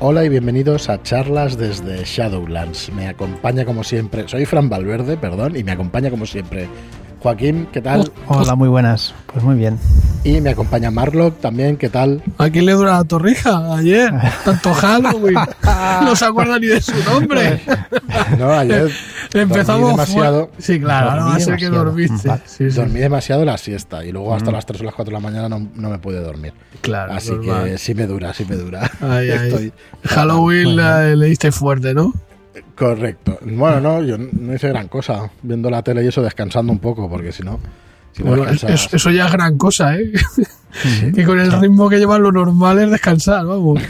Hola y bienvenidos a charlas desde Shadowlands. Me acompaña como siempre, soy Fran Valverde, perdón, y me acompaña como siempre Joaquín, ¿qué tal? Hola, muy buenas. Pues muy bien. Y me acompaña Marlock también, ¿qué tal? ¿A quién le dura la torrija ayer? Tanto Halloween. no se acuerda ni de su nombre. no, ayer empezamos demasiado. Sí, claro, no va a ser que dormiste. Sí, Dormí demasiado la siesta y luego hasta mm. las 3 o las 4 de la mañana no, no me pude dormir. Claro. Así que sí me dura, sí me dura. Halloween le diste fuerte, ¿no? Correcto. Bueno, no, yo no hice gran cosa viendo la tele y eso descansando un poco, porque si no. Eso, ya es gran cosa, ¿eh? que con el ritmo que llevan lo normal es descansar, vamos.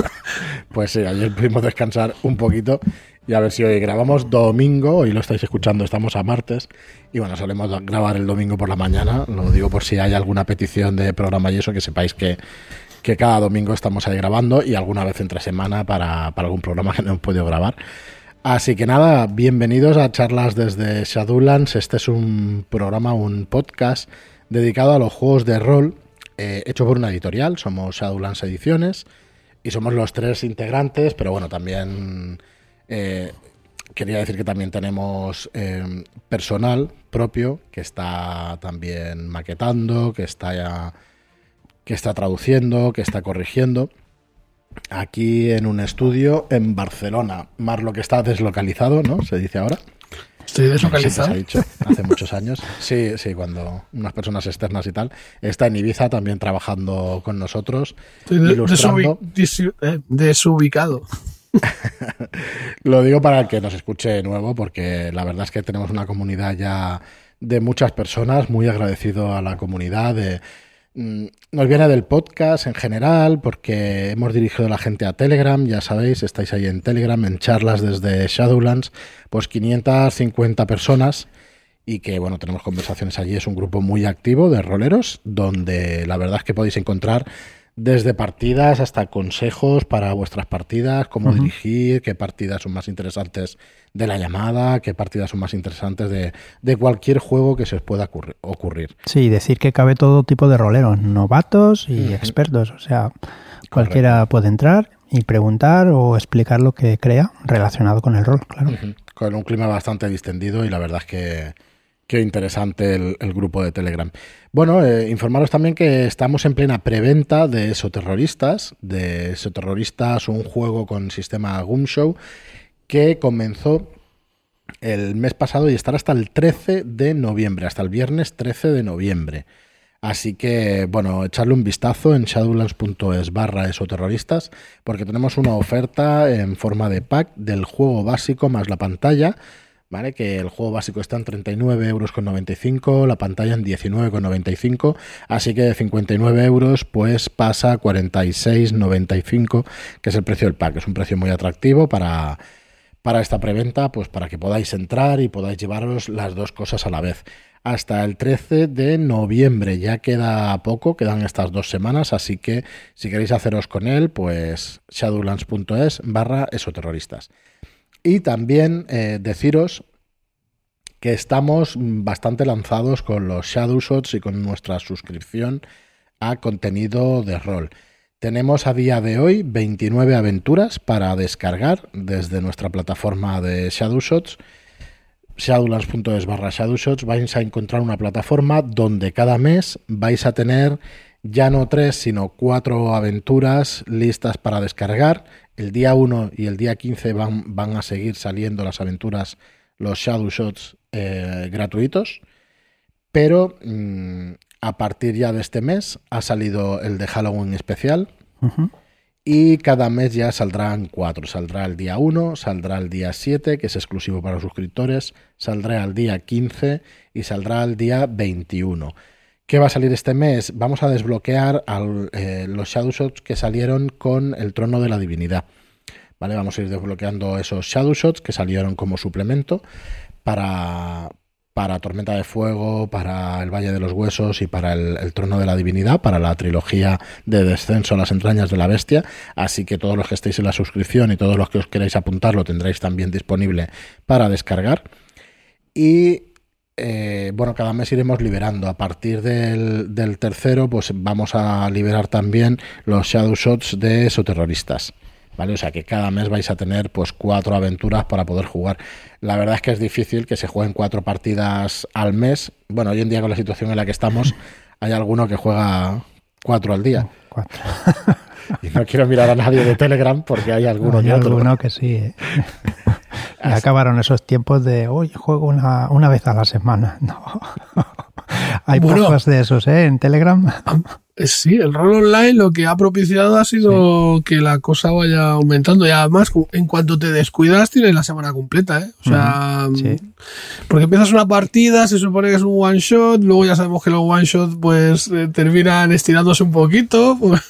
pues sí, ayer pudimos descansar un poquito y a ver si hoy grabamos domingo, hoy lo estáis escuchando, estamos a martes, y bueno, solemos grabar el domingo por la mañana, lo digo por si hay alguna petición de programa y eso, que sepáis que que cada domingo estamos ahí grabando y alguna vez entre semana para, algún programa que no hemos podido grabar. Así que nada, bienvenidos a charlas desde Shadowlands. Este es un programa, un podcast dedicado a los juegos de rol, eh, hecho por una editorial. Somos Shadowlands Ediciones y somos los tres integrantes, pero bueno, también eh, quería decir que también tenemos eh, personal propio que está también maquetando, que está que está traduciendo, que está corrigiendo. Aquí en un estudio en Barcelona. Marlo que está deslocalizado, ¿no? Se dice ahora. Estoy deslocalizado. Se ha dicho hace muchos años. Sí, sí, cuando unas personas externas y tal. Está en Ibiza también trabajando con nosotros. Estoy ilustrando. Eh, desubicado. Lo digo para el que nos escuche nuevo, porque la verdad es que tenemos una comunidad ya de muchas personas, muy agradecido a la comunidad de nos viene del podcast en general, porque hemos dirigido a la gente a Telegram, ya sabéis, estáis ahí en Telegram, en charlas desde Shadowlands, pues 550 personas y que bueno, tenemos conversaciones allí, es un grupo muy activo de roleros, donde la verdad es que podéis encontrar desde partidas hasta consejos para vuestras partidas, cómo dirigir, qué partidas son más interesantes de la llamada, qué partidas son más interesantes de, cualquier juego que se os pueda ocurrir. Sí, decir que cabe todo tipo de roleros, novatos y expertos, o sea, cualquiera puede entrar y preguntar o explicar lo que crea relacionado con el rol, claro. Con un clima bastante distendido y la verdad es que Qué interesante el, grupo de Telegram. Bueno, eh, informaros también que estamos en plena preventa de Esoterroristas, de Esoterroristas, un juego con sistema Show que comenzó el mes pasado y estará hasta el 13 de noviembre, hasta el viernes 13 de noviembre. Así que, bueno, echarle un vistazo en shadowlands.es barra esoterroristas, porque tenemos una oferta en forma de pack del juego básico más la pantalla ¿vale? Que el juego básico está en 39,95 euros, la pantalla en 19,95, así que de 59 euros pues pasa a 46,95, que es el precio del pack. Es un precio muy atractivo para, para esta preventa, pues para que podáis entrar y podáis llevaros las dos cosas a la vez. Hasta el 13 de noviembre, ya queda poco, quedan estas dos semanas, así que si queréis haceros con él, pues shadowlands.es barra esoterroristas. Y también eh, deciros que estamos bastante lanzados con los Shadow Shots y con nuestra suscripción a contenido de rol. Tenemos a día de hoy 29 aventuras para descargar desde nuestra plataforma de Shadow Shadowshots vais a encontrar una plataforma donde cada mes vais a tener ya no tres, sino cuatro aventuras listas para descargar el día 1 y el día 15 van, van a seguir saliendo las aventuras, los Shadow Shots eh, gratuitos, pero mm, a partir ya de este mes ha salido el de Halloween especial. Y cada mes ya saldrán cuatro. Saldrá el día 1, saldrá el día 7, que es exclusivo para los suscriptores, saldrá el día 15 y saldrá el día 21. ¿Qué va a salir este mes? Vamos a desbloquear eh, los Shadow Shots que salieron con el Trono de la Divinidad. ¿Vale? Vamos a ir desbloqueando esos Shadow Shots que salieron como suplemento para, para Tormenta de Fuego, para el Valle de los Huesos y para el, Trono de la Divinidad, para la trilogía de Descenso a las entrañas de la bestia. Así que todos los que estéis en la suscripción y todos los que os queráis apuntar lo tendréis también disponible para descargar. Y eh, bueno, cada mes iremos liberando. A partir del, tercero, pues vamos a liberar también los Shadow Shots de esos terroristas. ¿vale? O sea que cada mes vais a tener pues cuatro aventuras para poder jugar. La verdad es que es difícil que se jueguen cuatro partidas al mes. Bueno, hoy en día con la situación en la que estamos, hay alguno que juega cuatro al día. Cuatro. Y no quiero mirar a nadie de Telegram porque hay alguno Hay que otro. que sí. ¿eh? Acabaron esos tiempos de, hoy juego una, una vez a la semana. No. Hay Bueno. pocos de esos, ¿eh? En Telegram. Eh, Sí, el rol online lo que ha propiciado ha sido que la cosa vaya aumentando y además en cuanto te descuidas tienes la semana completa, ¿eh? O sea, sí. porque empiezas una partida, se supone que es un one shot, luego ya sabemos que los one shot pues eh, terminan estirándose un poquito pues,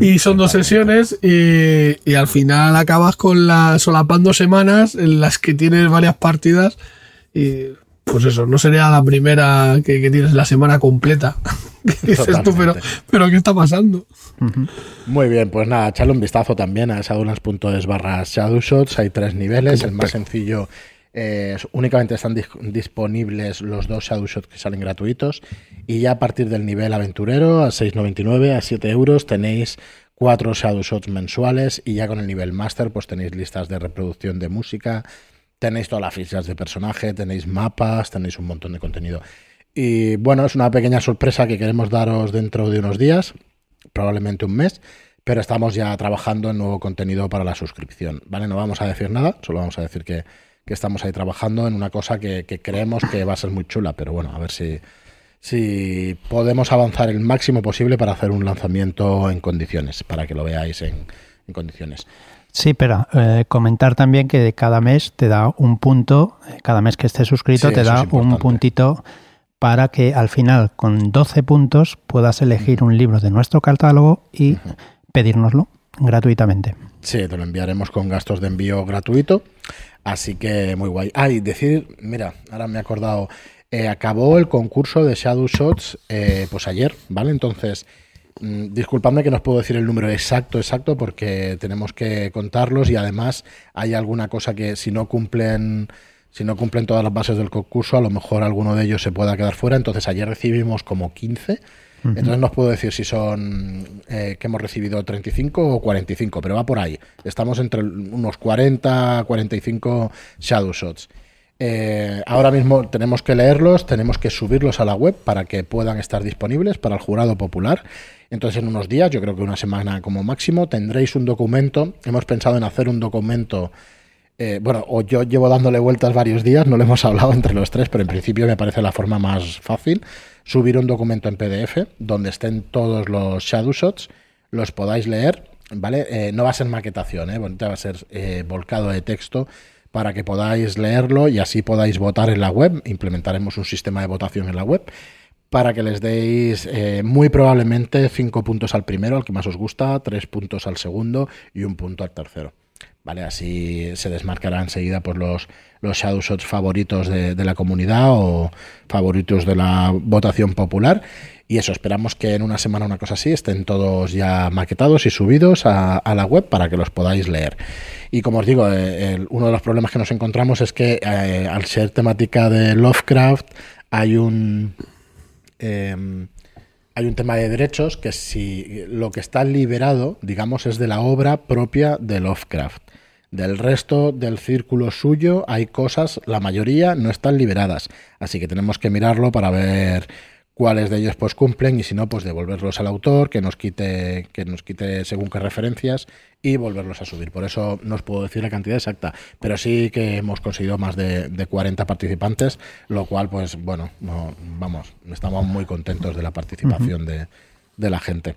y son dos sesiones y, y al final acabas con la solapando semanas en las que tienes varias partidas y pues eso, no sería la primera que, que tienes la semana completa. Dices tú, pero, pero ¿qué está pasando? Muy bien, pues nada, echarle un vistazo también a shadowlands.es barra shadowshots. Hay tres niveles. El más sencillo eh, es- únicamente están dis- disponibles los dos shadowshots que salen gratuitos. Y ya a partir del nivel aventurero, a 6,99, a 7 euros, tenéis cuatro shadowshots mensuales. Y ya con el nivel master, pues tenéis listas de reproducción de música, tenéis todas las fichas de personaje, tenéis mapas, tenéis un montón de contenido. Y bueno, es una pequeña sorpresa que queremos daros dentro de unos días, probablemente un mes, pero estamos ya trabajando en nuevo contenido para la suscripción, ¿vale? No vamos a decir nada, solo vamos a decir que, que estamos ahí trabajando en una cosa que, creemos que va a ser muy chula, pero bueno, a ver si, si podemos avanzar el máximo posible para hacer un lanzamiento en condiciones, para que lo veáis en, en condiciones. Sí, pero eh, comentar también que cada mes te da un punto, eh, cada mes que estés suscrito Sí, te da un puntito para que al final con 12 puntos puedas elegir un libro de nuestro catálogo y pedírnoslo gratuitamente. Sí, te lo enviaremos con gastos de envío gratuito. Así que muy guay. Ah, y decir, mira, ahora me he acordado, eh, acabó el concurso de Shadow Shots eh, pues ayer, ¿vale? Entonces, disculpadme que no os puedo decir el número exacto, exacto, porque tenemos que contarlos y además hay alguna cosa que si no cumplen... Si no cumplen todas las bases del concurso, a lo mejor alguno de ellos se pueda quedar fuera. Entonces ayer recibimos como 15. Entonces no os puedo decir si son eh, que hemos recibido 35 o 45, pero va por ahí. Estamos entre unos 40, 45 shadow shots. Eh, ahora mismo tenemos que leerlos, tenemos que subirlos a la web para que puedan estar disponibles para el jurado popular. Entonces en unos días, yo creo que una semana como máximo, tendréis un documento. Hemos pensado en hacer un documento eh, bueno, o yo llevo dándole vueltas varios días, no lo hemos hablado entre los tres, pero en principio me parece la forma más fácil. Subir un documento en PDF donde estén todos los shadow shots, los podáis leer, ¿vale? Eh, no va a ser maquetación, ¿eh? Bonita va a ser volcado de texto para que podáis leerlo y así podáis votar en la web. Implementaremos un sistema de votación en la web para que les deis eh, muy probablemente cinco puntos al primero, al que más os gusta, tres puntos al segundo y un punto al tercero. ¿Vale? Así se desmarcarán enseguida pues, los, los favoritos de la comunidad o favoritos de la votación popular. Y eso, esperamos que en una semana una cosa así estén todos ya maquetados y subidos a, la web para que los podáis leer. Y como os digo, eh, uno de los problemas que nos encontramos es que eh, al ser temática de Lovecraft hay un... em, hay un tema de derechos que si lo que está liberado, digamos, es de la obra propia de Lovecraft. Del resto del círculo suyo hay cosas, la mayoría no están liberadas. Así que tenemos que mirarlo para ver cuáles de ellos pues cumplen y si no, pues devolverlos al autor, que nos quite, que nos quite según qué referencias y volverlos a subir. Por eso no os puedo decir la cantidad exacta, pero sí que hemos conseguido más de, de 40 participantes, lo cual, pues bueno, no, vamos, estamos muy contentos de la participación de, de la gente.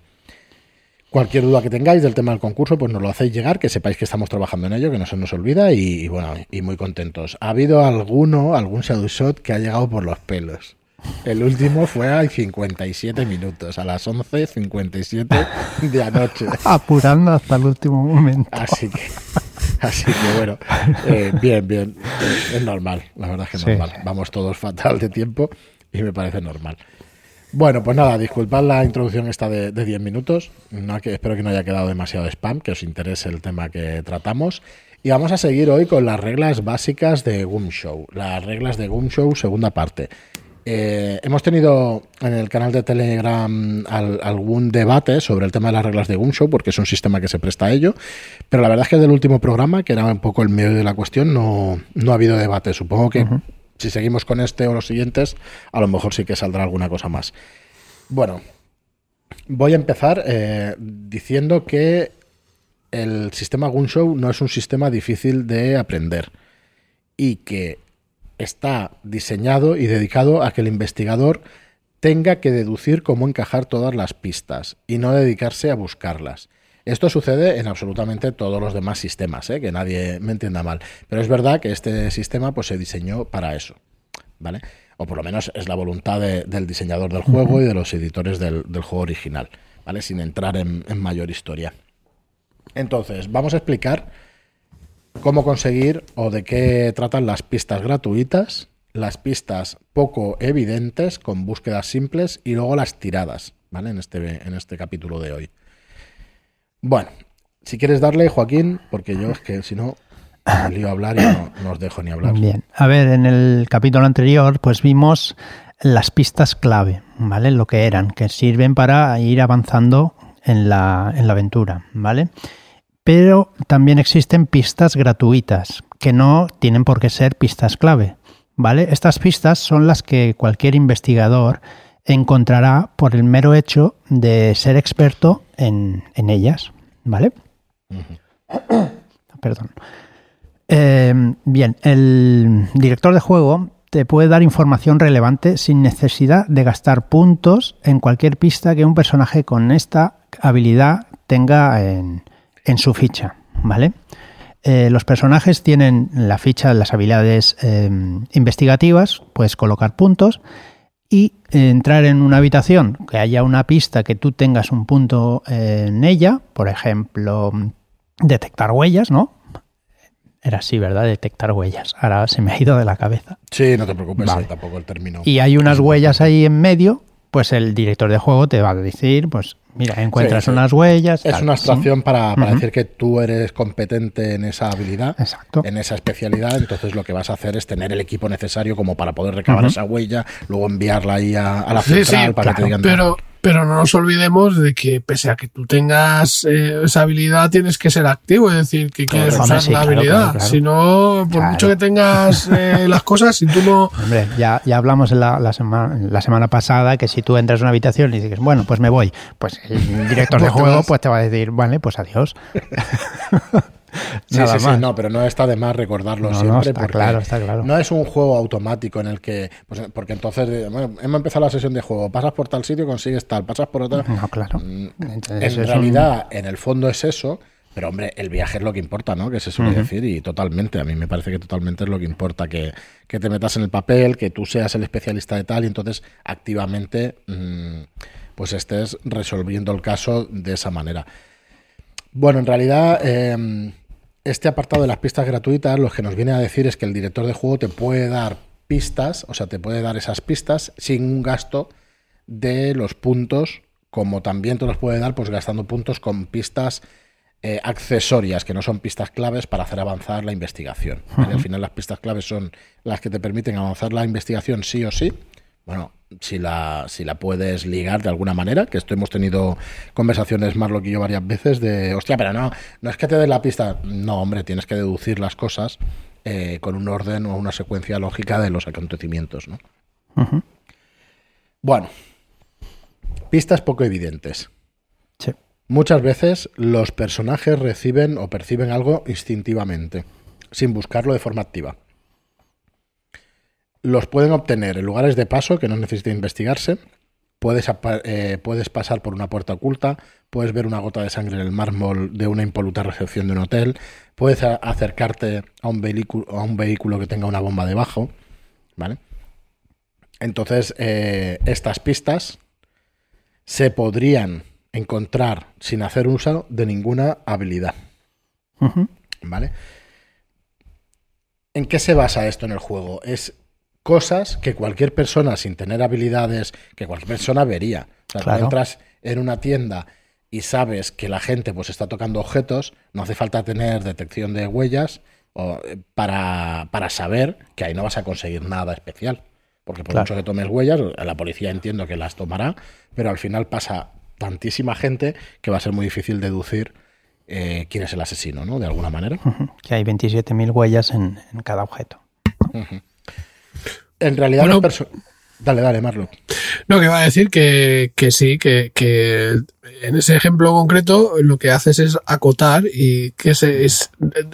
Cualquier duda que tengáis del tema del concurso, pues nos lo hacéis llegar, que sepáis que estamos trabajando en ello, que no se nos olvida y, y bueno, y muy contentos. Ha habido alguno, algún shadow shot que ha llegado por los pelos. El último fue a 57 minutos, a las 11.57 de anoche. Apurando hasta el último momento. Así que, así que bueno, eh, bien, bien. Es normal, la verdad es que es Sí. normal. Vamos todos fatal de tiempo y me parece normal. Bueno, pues nada, disculpad la introducción esta de, de 10 minutos. No, que, espero que no haya quedado demasiado spam, que os interese el tema que tratamos. Y vamos a seguir hoy con las reglas básicas de Goom Show. Las reglas de Goom Show, segunda parte. Eh, hemos tenido en el canal de Telegram algún debate sobre el tema de las reglas de Gunshow, porque es un sistema que se presta a ello, pero la verdad es que del último programa, que era un poco el medio de la cuestión, no, no ha habido debate. Supongo que si seguimos con este o los siguientes, a lo mejor sí que saldrá alguna cosa más. Bueno, voy a empezar eh, diciendo que el sistema Gunshow no es un sistema difícil de aprender y que está diseñado y dedicado a que el investigador tenga que deducir cómo encajar todas las pistas y no dedicarse a buscarlas. Esto sucede en absolutamente todos los demás sistemas, ¿eh? que nadie me entienda mal. Pero es verdad que este sistema pues, se diseñó para eso. ¿vale? O por lo menos es la voluntad del diseñador del juego y de los editores del, juego original, ¿vale? sin entrar en mayor historia. Entonces, vamos a explicar cómo conseguir o de qué tratan las pistas gratuitas, las pistas poco evidentes con búsquedas simples y luego las tiradas, ¿vale? En este, en este capítulo de hoy. Bueno, si quieres darle, Joaquín, porque yo es que si no, a hablar y no, os dejo ni hablar. Bien, a ver, en el capítulo anterior, pues vimos las pistas clave, ¿vale? Lo que eran, que sirven para ir avanzando en la, en la aventura, ¿vale? Pero también existen pistas gratuitas, que no tienen por qué ser pistas clave. ¿Vale? Estas pistas son las que cualquier investigador encontrará por el mero hecho de ser experto en, ellas. ¿Vale? Perdón. Eh, bien, el director de juego te puede dar información relevante sin necesidad de gastar puntos en cualquier pista que un personaje con esta habilidad tenga en, en su ficha, ¿vale? Eh, los personajes tienen la ficha las habilidades em, investigativas, puedes colocar puntos y entrar en una habitación que haya una pista que tú tengas un punto en ella, por ejemplo, detectar huellas, ¿no? Era así, ¿verdad? Detectar huellas. Ahora se me ha ido de la cabeza. Sí, no te preocupes, tampoco el término. Y hay unas huellas ahí en medio, pues el director de juego te va a decir, pues Mira, encuentras unas huellas. Es una abstracción para, decir que tú eres competente en esa habilidad, en esa especialidad. Entonces lo que vas a hacer es tener el equipo necesario como para poder recabar esa huella, luego enviarla ahí a, la central para que te digan. Pero, pero no nos olvidemos de que pese a que tú tengas eh, esa habilidad, tienes que ser activo, es decir, que quieres usar la habilidad. Si no, por mucho que tengas eh, las cosas, si tú no... Hombre, ya, ya hablamos la, la, semana, la semana pasada que si tú entras en una habitación y dices, bueno, pues me voy, pues el director de juego pues te va a decir, vale, pues adiós. Sí, sí, sí, no, pero no está de más recordarlo siempre. porque claro, está claro. No es un juego automático en el que. Pues, porque entonces, bueno, hemos empezado la sesión de juego, pasas por tal sitio, consigues tal, pasas por otra. No, claro. Mm, en realidad, en el fondo es eso. Pero hombre, el viaje es lo que importa, ¿no? Que se suele decir y totalmente, a mí me parece que totalmente es lo que importa, que, te metas en el papel, que tú seas el especialista de tal y entonces activamente mm, pues estés resolviendo el caso de esa manera. Bueno, en realidad em, este apartado de las pistas gratuitas lo que nos viene a decir es que el director de juego te puede dar pistas, o sea, te puede dar esas pistas sin un gasto de los puntos, como también te los puede dar pues gastando puntos con pistas eh, accesorias, que no son pistas claves para hacer avanzar la investigación. Al final las pistas claves son las que te permiten avanzar la investigación sí o sí. Bueno, si la, si la puedes ligar de alguna manera, que esto hemos tenido conversaciones más lo que yo varias veces de, hostia, pero no, no es que te des la pista, no, hombre, tienes que deducir las cosas eh, con un orden o una secuencia lógica de los acontecimientos, ¿no? Bueno, pistas poco evidentes. Sí. Muchas veces los personajes reciben o perciben algo instintivamente, sin buscarlo de forma activa los pueden obtener en lugares de paso que no necesiten investigarse. Puedes, eh, puedes, pasar por una puerta oculta, puedes ver una gota de sangre en el mármol de una impoluta recepción de un hotel, puedes acercarte a un, vehículo, a un vehículo que tenga una bomba debajo, ¿vale? Entonces, eh, estas pistas se podrían encontrar sin hacer uso de ninguna habilidad, ¿vale? ¿En qué se basa esto en el juego? Es cosas que cualquier persona sin tener habilidades, que cualquier persona vería. O sea, entras en una tienda y sabes que la gente pues está tocando objetos, no hace falta tener detección de huellas o, eh, para, para, saber que ahí no vas a conseguir nada especial. Porque por Claro. mucho que tomes huellas, la policía entiendo que las tomará, pero al final pasa tantísima gente que va a ser muy difícil deducir eh, quién es el asesino, ¿no? De alguna manera. Que hay 27.000 huellas en, en cada objeto. En realidad, Bueno. las Dale, dale, Marlo. No, que va a decir que, que sí, que, que en ese ejemplo concreto lo que haces es acotar y que se, es,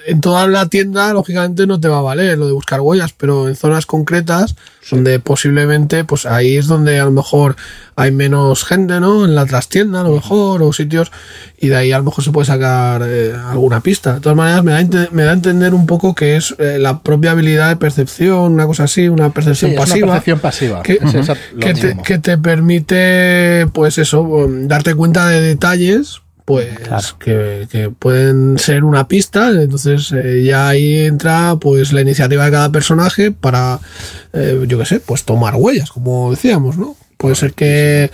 en toda la tienda lógicamente no te va a valer lo de buscar huellas, pero en zonas concretas donde posiblemente pues ahí es donde a lo mejor hay menos gente, ¿no? En la trastienda a lo mejor o sitios y de ahí a lo mejor se puede sacar eh, alguna pista. De todas maneras me da, me da a entender un poco que es eh, la propia habilidad de percepción, una cosa así, una percepción Sí, es una pasiva percepción pasiva. que, Es esa- lo que te, mismo. que te permite, pues eso, um, darte cuenta de detalles, pues Claro. que, que pueden ser una pista. Entonces eh, ya ahí entra, pues la iniciativa de cada personaje para, eh, yo qué sé, pues tomar huellas, como decíamos, ¿no? Puede ser que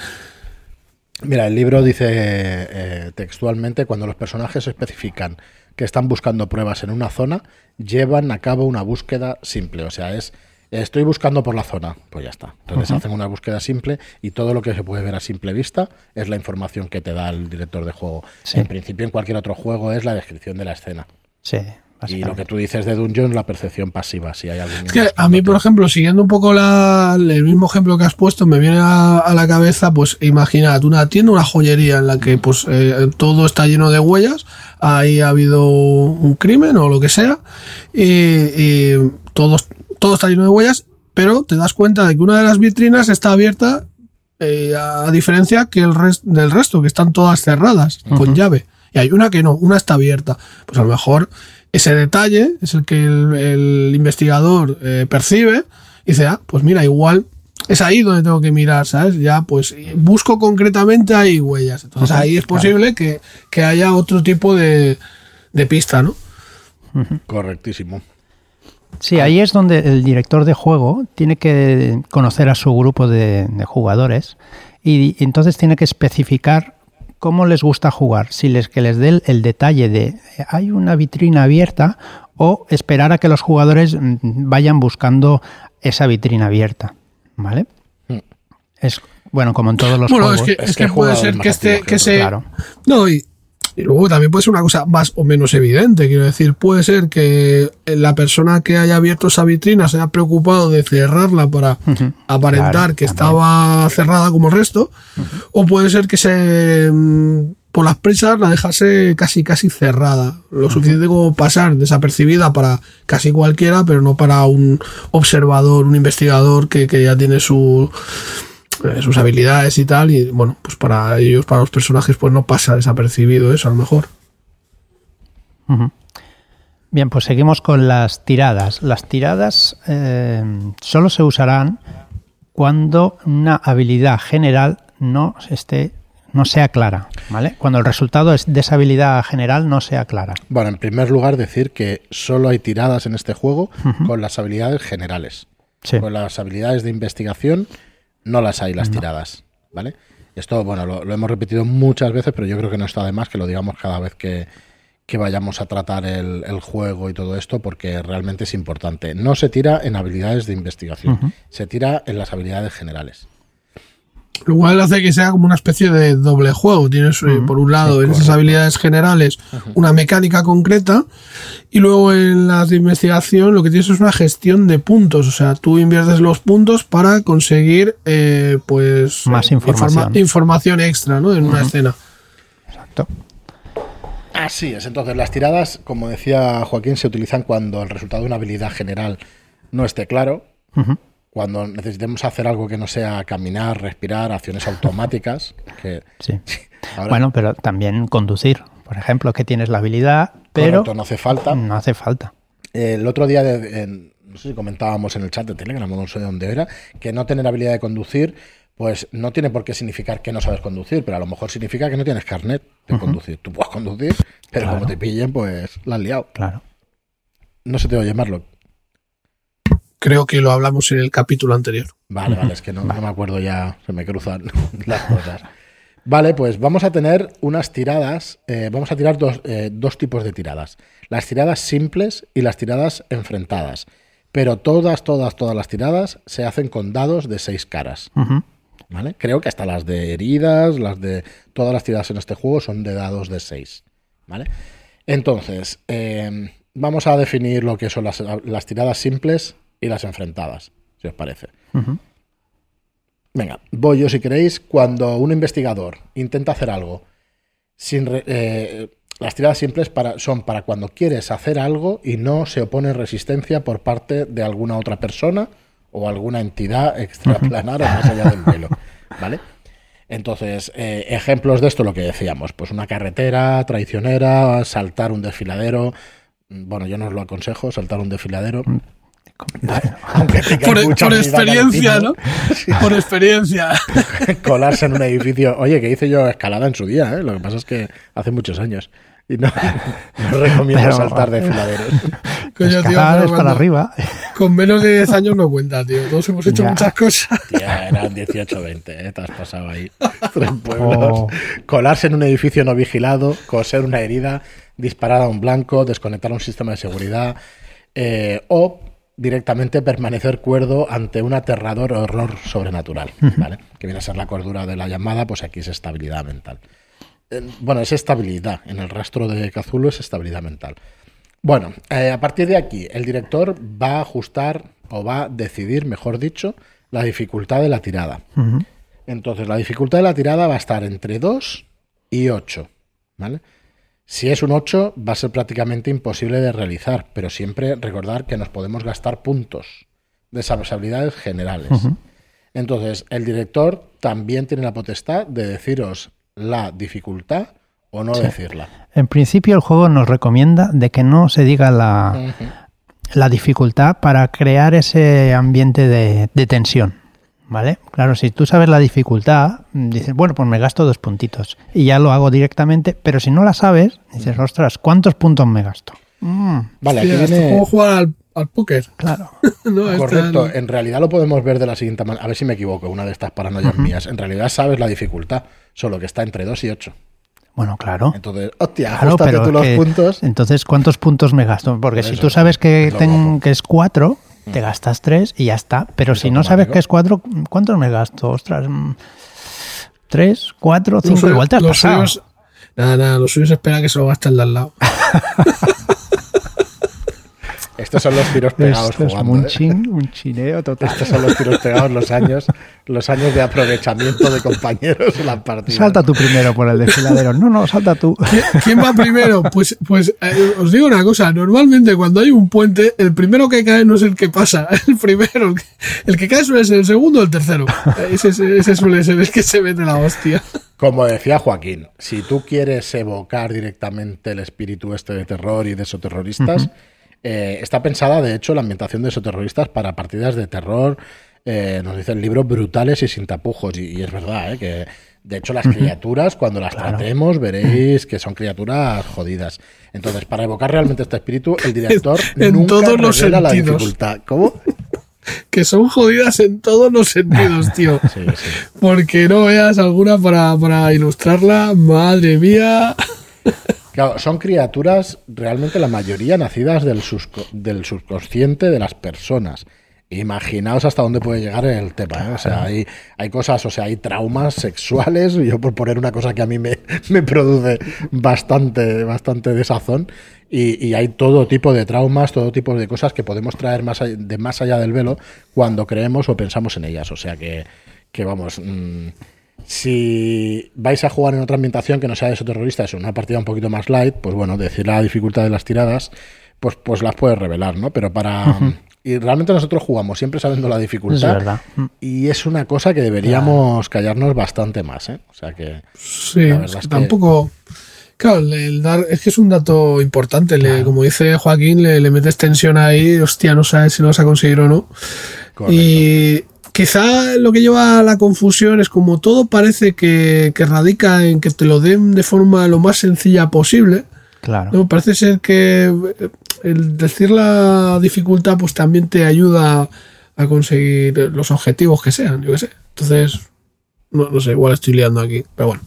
Mira, el libro dice eh, textualmente, cuando los personajes especifican que están buscando pruebas en una zona, llevan a cabo una búsqueda simple. O sea, es, estoy buscando por la zona, pues ya está. Entonces hacen una búsqueda simple y todo lo que se puede ver a simple vista es la información que te da el director de juego. Sí. En principio, en cualquier otro juego es la descripción de la escena. Sí, Y lo que tú dices de Dungeon, la percepción pasiva, si hay algún... Es que a mí, por ejemplo, siguiendo un poco la, el mismo ejemplo que has puesto, me viene a, a la cabeza, pues imagínate una tienda, una joyería en la que pues eh, todo está lleno de huellas, ahí ha habido un crimen o lo que sea, y, y todo, todo está lleno de huellas, pero te das cuenta de que una de las vitrinas está abierta, eh, a diferencia que el del resto, que están todas cerradas, con llave. Y hay una que no, una está abierta. Pues a lo mejor ese detalle es el que el, el investigador eh, percibe y dice, ah, pues mira, igual es ahí donde tengo que mirar, ¿sabes? Ya, pues busco concretamente ahí huellas. Entonces ahí es claro. posible que, que haya otro tipo de, de pista, ¿no? Correctísimo. Sí, ahí es donde el director de juego tiene que conocer a su grupo de, de jugadores y, y entonces tiene que especificar cómo les gusta jugar, si les que les dé el, el detalle de hay una vitrina abierta o esperar a que los jugadores mm, vayan buscando esa vitrina abierta, ¿vale? Mm. Es bueno, como en todos los bueno, juegos. es que, Es es que que puede ser que este, que se, Claro. No, y, y luego también puede ser una cosa más o menos evidente. Quiero decir, puede ser que la persona que haya abierto esa vitrina se haya preocupado de cerrarla para aparentar Claro, que también. estaba cerrada como el resto. O puede ser que se mm, por las prisas la dejase casi casi cerrada. Lo suficiente como pasar desapercibida para casi cualquiera, pero no para un observador, un investigador que, que ya tiene su eh, sus habilidades y tal, y bueno, pues para ellos, para los personajes, pues no pasa desapercibido eso, a lo mejor. Bien, pues seguimos con las tiradas. Las tiradas eh, solo se usarán cuando una habilidad general no esté no sea clara, ¿vale? Cuando el resultado es de esa habilidad general no sea clara. Bueno, en primer lugar decir que solo hay tiradas en este juego con las habilidades generales. Sí. Con las habilidades de investigación no las hay las tiradas, ¿vale? Esto, bueno, lo, lo hemos repetido muchas veces, pero yo creo que no está de más que lo digamos cada vez que, que vayamos a tratar el, el juego y todo esto, porque realmente es importante. No se tira en habilidades de investigación, se tira en las habilidades generales. Lo cual hace que sea como una especie de doble juego. Tienes, eh, por un lado, en esas habilidades generales, una mecánica concreta, y luego en las de investigación lo que tienes es una gestión de puntos. O sea, tú inviertes los puntos para conseguir, eh, pues, Más información. información extra, ¿no? En una escena. Exacto. Así es, entonces las tiradas, como decía Joaquín, se utilizan cuando el resultado de una habilidad general no esté claro. Cuando necesitemos hacer algo que no sea caminar, respirar, acciones automáticas. Que, Sí. ahora, Bueno, pero también conducir, por ejemplo, que tienes la habilidad, pero correcto, no hace falta. no hace falta. El otro día, de- en- no sé si comentábamos en el chat de Telegram, no sé dónde era, que no tener habilidad de conducir, pues no tiene por qué significar que no sabes conducir, pero a lo mejor significa que no tienes carnet de conducir. Tú puedes conducir, pero Claro. como te pillen, pues la has liado. Claro. No se te oye, Marlock. Creo que lo hablamos en el capítulo anterior. Vale, vale, es que no, no me acuerdo ya, se me cruzan las cosas. Vale, pues vamos a tener unas tiradas, eh, vamos a tirar dos, eh, dos tipos de tiradas. Las tiradas simples y las tiradas enfrentadas. pero todas, todas, todas las tiradas se hacen con dados de seis caras. ¿Vale? Creo que hasta las de heridas, las de. Todas las tiradas en este juego son de dados de 6. ¿Vale? Entonces, eh, vamos a definir lo que son las, las tiradas simples y las enfrentadas, si os parece. Venga, voy yo si queréis. Cuando un investigador intenta hacer algo sin. re- eh, las tiradas simples para, son para cuando quieres hacer algo y no se opone resistencia por parte de alguna otra persona o alguna entidad extraplanar o más allá del velo. ¿Vale? Entonces, eh, ejemplos de esto, lo que decíamos, pues una carretera traicionera, saltar un desfiladero. Bueno, yo no os lo aconsejo, saltar un desfiladero. Aunque Por, experiencia, ¿no? Por experiencia. colarse en un edificio. Oye, que hice yo escalada en su día, ¿eh? Lo que pasa es que hace muchos años. Y no, no recomiendo Pero- saltar de filaderos. Coño, tío, para cuando- arriba. Con menos de 10 años no cuenta, tío. Todos hemos hecho Ya. muchas cosas. Tía, eran 18 20, ¿eh? Te has pasado ahí. Tres pueblos. Oh. Colarse en un edificio no vigilado, coser una herida, disparar a un blanco, desconectar un sistema de seguridad. eh, o directamente permanecer cuerdo ante un aterrador horror sobrenatural, ¿vale? Que viene a ser la cordura de la llamada, pues aquí es estabilidad mental. Eh, Bueno, es estabilidad. En el rastro de Cthulhu es estabilidad mental. Bueno, eh, a partir de aquí, el director va a ajustar o va a decidir, mejor dicho, la dificultad de la tirada. Entonces, la dificultad de la tirada va a estar entre 2 y 8. ¿Vale? Si es un 8, va a ser prácticamente imposible de realizar, pero siempre recordar que nos podemos gastar puntos de esas habilidades generales. Entonces, el director también tiene la potestad de deciros la dificultad o no decirla. En principio el juego nos recomienda de que no se diga la, la dificultad para crear ese ambiente de, de tensión. ¿Vale? Claro, si tú sabes la dificultad, mm, dices, bueno, pues me gasto dos puntitos y ya lo hago directamente, pero si no la sabes, dices, ostras, ¿cuántos puntos me gasto? Mm, Vale, Sí, aquí viene... como jugar al, al póker. claro. ¿no? Esta- Correcto, en realidad lo podemos ver de la siguiente manera. A ver si me equivoco, una de estas paranoias mías. En realidad sabes la dificultad, solo que está entre 2 y 8. Bueno, claro. Entonces, hostia, Claro, pero tú los que- puntos. Entonces, ¿cuántos puntos me gasto? Porque Por si eso, tú sabes que, es ten- que es 4, te gastas 3 y ya está. Pero si no sabes que es 4, ¿cuántos me gasto? Ostras, 3, 4, 5, Los igual te has pasado. los suyos- Nada, nada, los suyos espera que se lo gasta el de al lado. Estos son los tiros pegados Esto es jugando. un, ¿eh? chin- un chineo total. Estos son los tiros pegados, los años, los años de aprovechamiento de compañeros en las partidas. Salta tú primero por el desfiladero. No, no, salta tú. ¿Qui- ¿Quién va primero? Pues, pues eh, os digo una cosa, normalmente cuando hay un puente, el primero que cae no es el que pasa, el primero, el que, el que cae suele ser el segundo o el tercero. Eh, Ese, ese- ese suele ser el que se mete la hostia. Como decía Joaquín, si tú quieres evocar directamente el espíritu este de terror y de esos terroristas, eh, está pensada, de hecho, la ambientación de esos terroristas para partidas de terror. eh, nos dice el libro brutales y sin tapujos. Y, y es verdad, ¿eh? que de hecho las criaturas, cuando las tratemos, veréis que son criaturas jodidas. Entonces, para evocar realmente este espíritu, el director En nunca todos los revela la sentidos. dificultad. ¿Cómo? Que son jodidas en todos los sentidos, tío. Sí, sí. Porque no veas alguna para, para ilustrarla, madre mía. Claro, son criaturas realmente la mayoría nacidas del, susco- del subconsciente de las personas. Imaginaos hasta dónde puede llegar el tema. ¿eh? O sea, hay, hay cosas, o sea, hay traumas sexuales. Yo por poner una cosa que a mí me, me produce bastante, bastante desazón. Y, y hay todo tipo de traumas, todo tipo de cosas que podemos traer más allá, de más allá del velo cuando creemos o pensamos en ellas. O sea que, que vamos. mm, si vais a jugar en otra ambientación que no sea de esos terroristas, en una partida un poquito más light, pues bueno, decir la dificultad de las tiradas, pues, pues las puedes revelar, ¿no? Pero para. Y realmente nosotros jugamos siempre sabiendo la dificultad. Es verdad. Mm. Y es una cosa que deberíamos callarnos bastante más, ¿eh? O sea que. Sí, La verdad es que es que- tampoco. Claro, el- dar, es que es un dato importante. Le, como dice Joaquín, le, le metes tensión ahí, hostia, no sabes si lo vas a conseguir o no. Correcto. Y quizá lo que lleva a la confusión es como todo parece que, que radica en que te lo den de forma lo más sencilla posible. Claro. No, parece ser que eh, el decir la dificultad pues también te ayuda a conseguir los objetivos que sean, yo qué sé. Entonces, no, no sé, igual estoy liando aquí, pero bueno.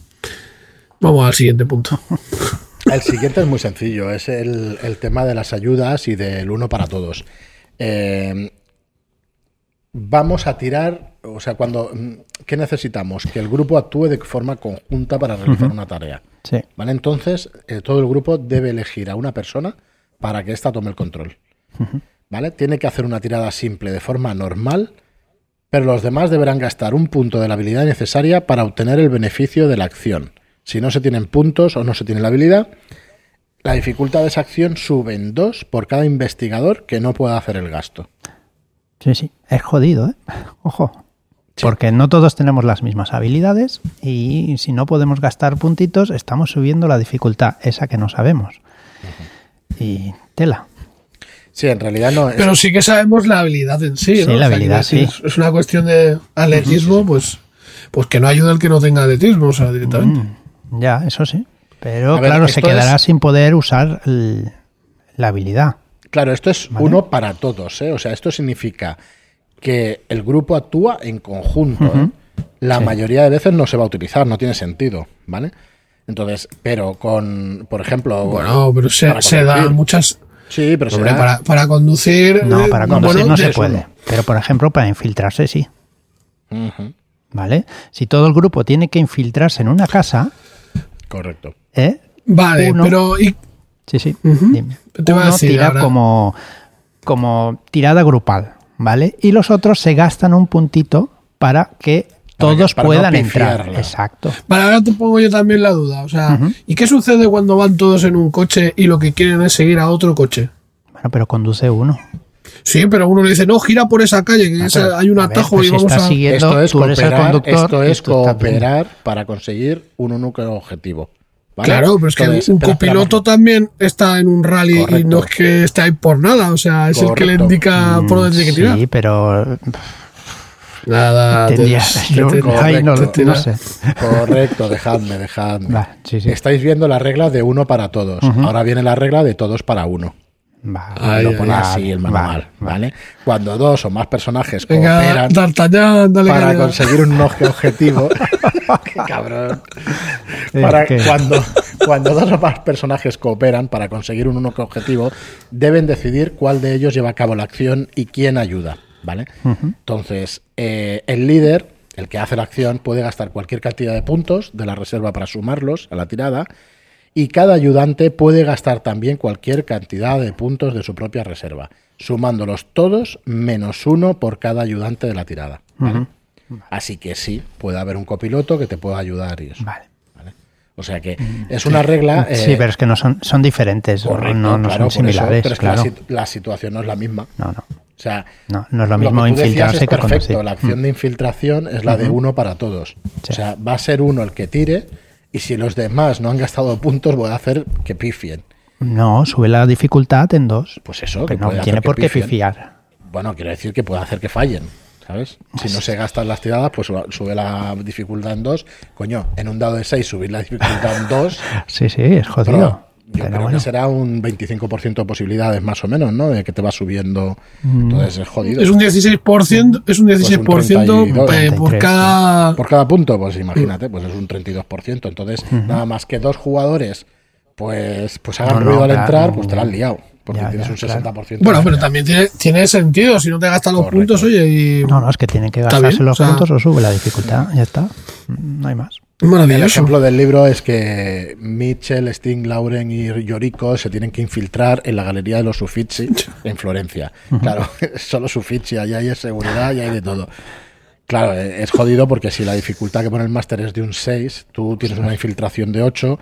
Vamos al siguiente punto. El siguiente es muy sencillo, es el, el tema de las ayudas y del uno para todos. eh, vamos a tirar, o sea, cuando, mm, ¿qué necesitamos? Que el grupo actúe de forma conjunta para realizar una tarea. Sí. ¿Vale? Entonces, eh, todo el grupo debe elegir a una persona para que ésta tome el control. ¿Vale? Tiene que hacer una tirada simple de forma normal, pero los demás deberán gastar un punto de la habilidad necesaria para obtener el beneficio de la acción. Si no se tienen puntos o no se tiene la habilidad, la dificultad de esa acción sube en dos por cada investigador que no pueda hacer el gasto. Sí, sí. Es jodido, ¿eh? Ojo. Porque no todos tenemos las mismas habilidades y si no podemos gastar puntitos, estamos subiendo la dificultad, esa que no sabemos. Y tela. Sí, en realidad no es. Pero sí que sabemos la habilidad en sí. Sí, ¿no? la O sea, habilidad, sí. Es una cuestión de atletismo, pues, pues que no ayuda el que no tenga atletismo, o sea, directamente. Mm, ya, eso sí. Pero A ver, claro, se quedará es- sin poder usar el- la habilidad. Claro, esto es Vale. uno para todos, ¿eh? O sea, esto significa que el grupo actúa en conjunto. ¿eh? La Sí. mayoría de veces no se va a utilizar, no tiene sentido, ¿vale? Entonces, pero con, por ejemplo, Bueno, pero se, se dan muchas. Sí, pero se Hombre, da- para, para conducir. No, para conducir bueno, no se puede. Pero por ejemplo, para infiltrarse sí. ¿Vale? Si todo el grupo tiene que infiltrarse en una casa, correcto. ¿eh? Vale, Uno. pero. ¿y Sí, sí. Dime. Te Uno decir tira ahora- como, como tirada grupal, ¿vale? Y los otros se gastan un puntito para que Para que- todos para no puedan entrar. Exacto. Vale, ahora te pongo yo también la duda. O sea. ¿y qué sucede cuando van todos en un coche y lo que quieren es seguir a otro coche? Bueno, pero conduce uno. Sí, pero uno le dice, no, gira por esa calle, que Ah, esa- hay un a ver, atajo pues y vamos a. siguiendo- Esto es cooperar, conductor esto es cooperar para conseguir un único objetivo. ¿Vale? Claro, pero es que Entonces, un copiloto también está en un rally y Correcto. no es que esté ahí por nada. O sea, es el que le Correcto. indica por dónde tiene que tirar. Sí, pero Nada, tendría- te- yo- te- te- ay, no, sé. Correcto, dejadme, dejadme. Va, sí, sí. Estáis viendo la regla de uno para todos. Ahora viene la regla de todos para uno. Va, Ay, Lo así el manual, ¿vale? Cuando dos o más personajes Venga, cooperan D'Artagnan, dale para caña. conseguir un obje- objetivo. Qué cabrón. Es Para que- cuando, cuando dos o más personajes cooperan para conseguir un único objetivo, deben decidir cuál de ellos lleva a cabo la acción y quién ayuda, ¿vale? Entonces, eh, el líder, el que hace la acción, puede gastar cualquier cantidad de puntos de la reserva para sumarlos a la tirada. Y cada ayudante puede gastar también cualquier cantidad de puntos de su propia reserva, sumándolos todos menos uno por cada ayudante de la tirada. ¿vale? Así que sí, puede haber un copiloto que te pueda ayudar y eso. Vale. O sea que es una regla. sí, eh, pero es que no son, son diferentes, correcto, no, no claro, son eso, similares, pero es que claro. la, sit- la situación no es la misma. No, no. O sea, No, no es lo mismo que tú decías infiltrarse es que perfecto. La acción de infiltración es la de uno para todos. Sí. O sea, va a ser uno el que tire y si los demás no han gastado puntos, voy a hacer que pifien. No, sube la dificultad en dos. Pues eso, que Pero no puede tiene por qué pifiar. Bueno, quiero decir que puede hacer que fallen, ¿sabes? Si no se gastan las tiradas, pues sube la dificultad en dos. Coño, en un dado de 6 subir la dificultad en dos. Sí, sí, es pero jodido. Yo Pero creo bueno. que será un 25% de posibilidades más o menos, ¿no? De que te va subiendo. Entonces es jodido. Es un 16%, es un 16% Pues un 32, eh, por 33, cada. Por cada punto, pues imagínate, pues es un 32%. Entonces, nada más que dos jugadores, pues, pues hagan No, no, ruido al claro, entrar, pues te la han liado. Porque Ya, tienes ya, un claro. 60%. Bueno, de pero también tiene, tiene sentido. Si no te gastan los Correcto. puntos, oye, y. No, no, es que tienen que gastarse los o sea- puntos o sube la dificultad. Ya está. Mm, No hay más. El Maravilloso. ejemplo del libro es que Mitchell, Sting, Lauren y Yoriko se tienen que infiltrar en la galería de los Uffizi en Florencia. Claro, solo Uffizi, allí hay seguridad y hay de todo. Claro, eh, es jodido porque si la dificultad que pone el máster es de un 6, tú tienes una infiltración de 8.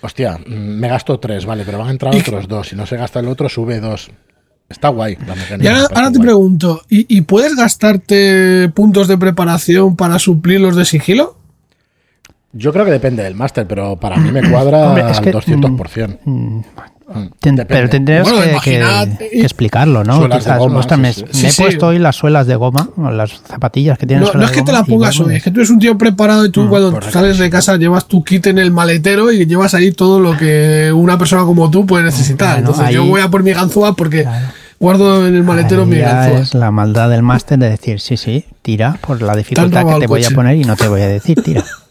Hostia, mm, me gasto 3, vale, pero van a entrar Y- otros 2. Si no se gasta el otro, sube 2. Está guay la Y mecánica. ahora, parece ahora te guay. pregunto, ¿y, y puedes gastarte puntos de preparación para suplir los de sigilo? Yo creo que depende del máster, pero para mí me cuadra Hombre, es al que, 200%. Mm, Mm, ten- pero tendrías Bueno, que, explicarlo, ¿no? Suelas de Quizás, goma, ostras, sí, me, sí. me Sí, he puesto hoy las suelas de goma, o las zapatillas que tienen No, no es de que te la goma, y pongas hoy, es que tú eres un tío preparado y tú cuando correcto, sales de casa llevas tu kit en el maletero y llevas ahí todo lo que una persona como tú puede necesitar. Bueno, Entonces yo voy a por mi ganzúa porque Claro. guardo en el maletero ahí mi ganzúa. es la maldad del máster de decir, sí, sí, tira por la dificultad que te voy a poner y no te voy a decir, tira.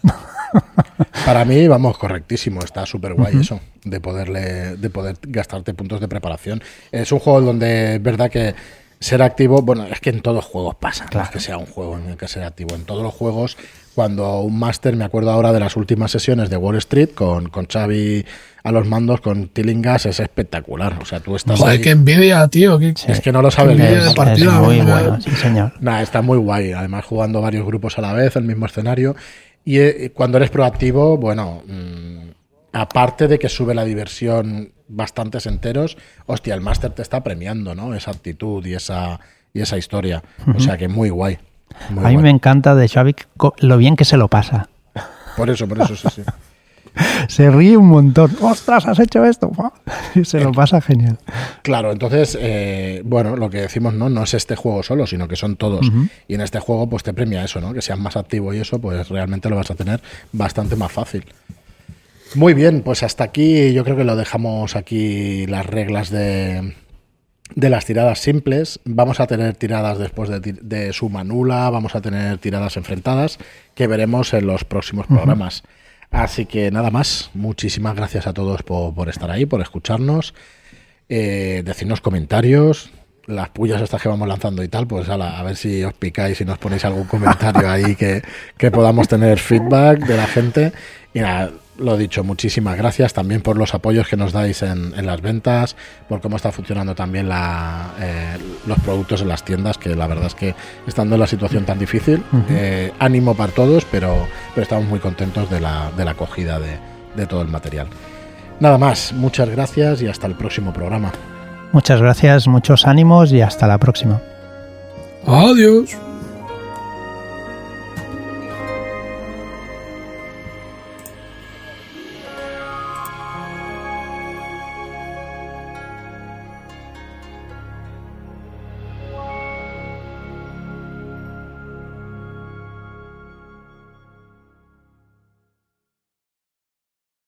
Para mí, vamos, correctísimo. Está súper guay eso, de poderle, de poder gastarte puntos de preparación. Es un juego donde es verdad que ser activo, bueno, es que en todos los juegos pasa, no es que sea un juego en el que ser activo. En todos los juegos, cuando un máster, me acuerdo ahora de las últimas sesiones de Wall Street con, con Xavi a los mandos, con Tillingas, es espectacular. O sea, tú estás. Joder, ahí- qué envidia, tío. qué- Es que no lo sabes Qué Es partida, muy venga. bueno, sí, señor. Está muy guay. Además, jugando varios grupos a la vez, el mismo escenario. Y eh, cuando eres proactivo, bueno, mm, aparte de que sube la diversión bastantes enteros, hostia, el máster te está premiando, ¿no? Esa actitud y esa, y esa historia. O sea que muy guay. muy A mí guay. me encanta de Xavi lo bien que se lo pasa. Por eso, por eso, sí, sí. Se ríe un montón. ¡Ostras, has hecho esto! Y se lo pasa genial. Claro, entonces, eh, bueno, lo que decimos no, no es este juego solo, sino que son todos. Y en este juego, pues te premia eso, ¿no? Que seas más activo y eso, pues realmente lo vas a tener bastante más fácil. Muy bien, pues hasta aquí yo creo que lo dejamos aquí las reglas de, de las tiradas simples. Vamos a tener tiradas después de suma nula, vamos a tener tiradas enfrentadas que veremos en los próximos programas. Así que nada más, muchísimas gracias a todos por, por estar ahí, por escucharnos, eh, decirnos comentarios, las pullas estas que vamos lanzando y tal, pues a ver si os picáis y nos ponéis algún comentario ahí que, que podamos tener feedback de la gente. Y nada, lo dicho, muchísimas gracias también por los apoyos que nos dais en, en las ventas, por cómo está funcionando también la, eh, los productos en las tiendas, que la verdad es que estando en la situación tan difícil, eh, ánimo para todos, pero, pero estamos muy contentos de la, de la acogida de, de todo el material. Nada más, muchas gracias y hasta el próximo programa. Muchas gracias, muchos ánimos y hasta la próxima. Adiós.